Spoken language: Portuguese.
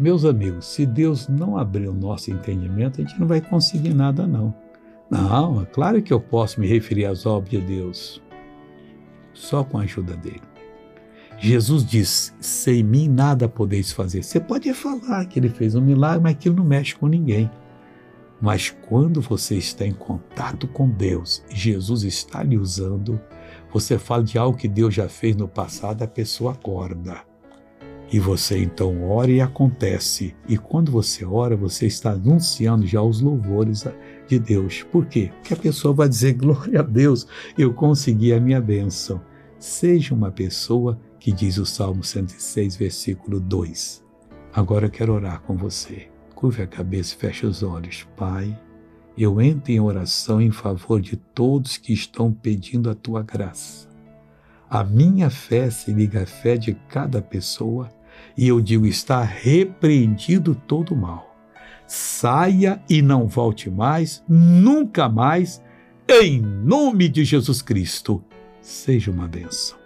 Meus amigos, se Deus não abrir o nosso entendimento, a gente não vai conseguir nada, não. Não, é claro que eu posso me referir às obras de Deus, só com a ajuda dele. Jesus diz: sem mim nada podeis fazer. Você pode falar que ele fez um milagre, mas aquilo não mexe com ninguém. Mas quando você está em contato com Deus, Jesus está lhe usando, você fala de algo que Deus já fez no passado, a pessoa acorda. E você então ora e acontece. E quando você ora, você está anunciando já os louvores de Deus. Por quê? Porque a pessoa vai dizer: Glória a Deus, eu consegui a minha bênção. Seja uma pessoa que diz o Salmo 106, versículo 2. Agora eu quero orar com você. Curve a cabeça e feche os olhos. Pai, eu entro em oração em favor de todos que estão pedindo a tua graça. A minha fé se liga à fé de cada pessoa e eu digo: está repreendido todo mal. Saia e não volte mais, nunca mais, em nome de Jesus Cristo. Seja uma bênção.